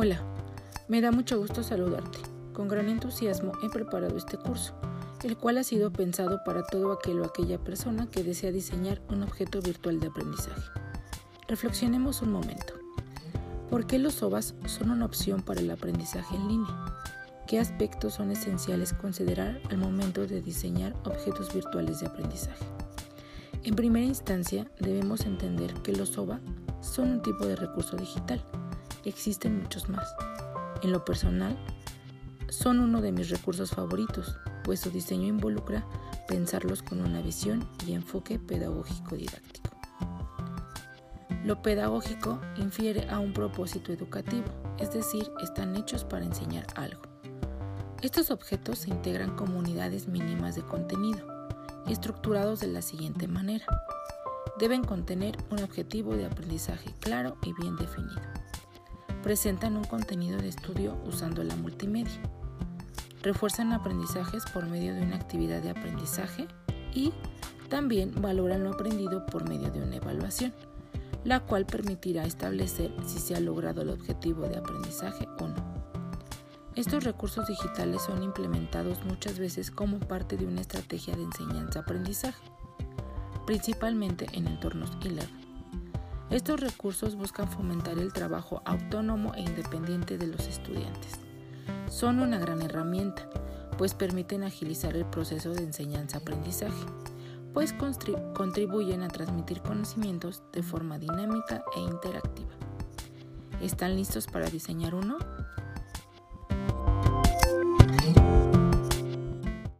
Hola, me da mucho gusto saludarte. Con gran entusiasmo he preparado este curso, el cual ha sido pensado para todo aquel o aquella persona que desea diseñar un objeto virtual de aprendizaje. Reflexionemos un momento. ¿Por qué los OVAs son una opción para el aprendizaje en línea? ¿Qué aspectos son esenciales considerar al momento de diseñar objetos virtuales de aprendizaje? En primera instancia, debemos entender que los OVA son un tipo de recurso digital. Existen muchos más. En lo personal, son uno de mis recursos favoritos, pues su diseño involucra pensarlos con una visión y enfoque pedagógico didáctico. Lo pedagógico infiere a un propósito educativo, es decir, están hechos para enseñar algo. Estos objetos se integran como unidades mínimas de contenido, estructurados de la siguiente manera. Deben contener un objetivo de aprendizaje claro y bien definido. Presentan un contenido de estudio usando la multimedia. Refuerzan aprendizajes por medio de una actividad de aprendizaje y también valoran lo aprendido por medio de una evaluación, la cual permitirá establecer si se ha logrado el objetivo de aprendizaje o no. Estos recursos digitales son implementados muchas veces como parte de una estrategia de enseñanza-aprendizaje, principalmente en entornos e-learning. Estos recursos buscan fomentar el trabajo autónomo e independiente de los estudiantes. Son una gran herramienta, pues permiten agilizar el proceso de enseñanza-aprendizaje, pues contribuyen a transmitir conocimientos de forma dinámica e interactiva. ¿Están listos para diseñar uno?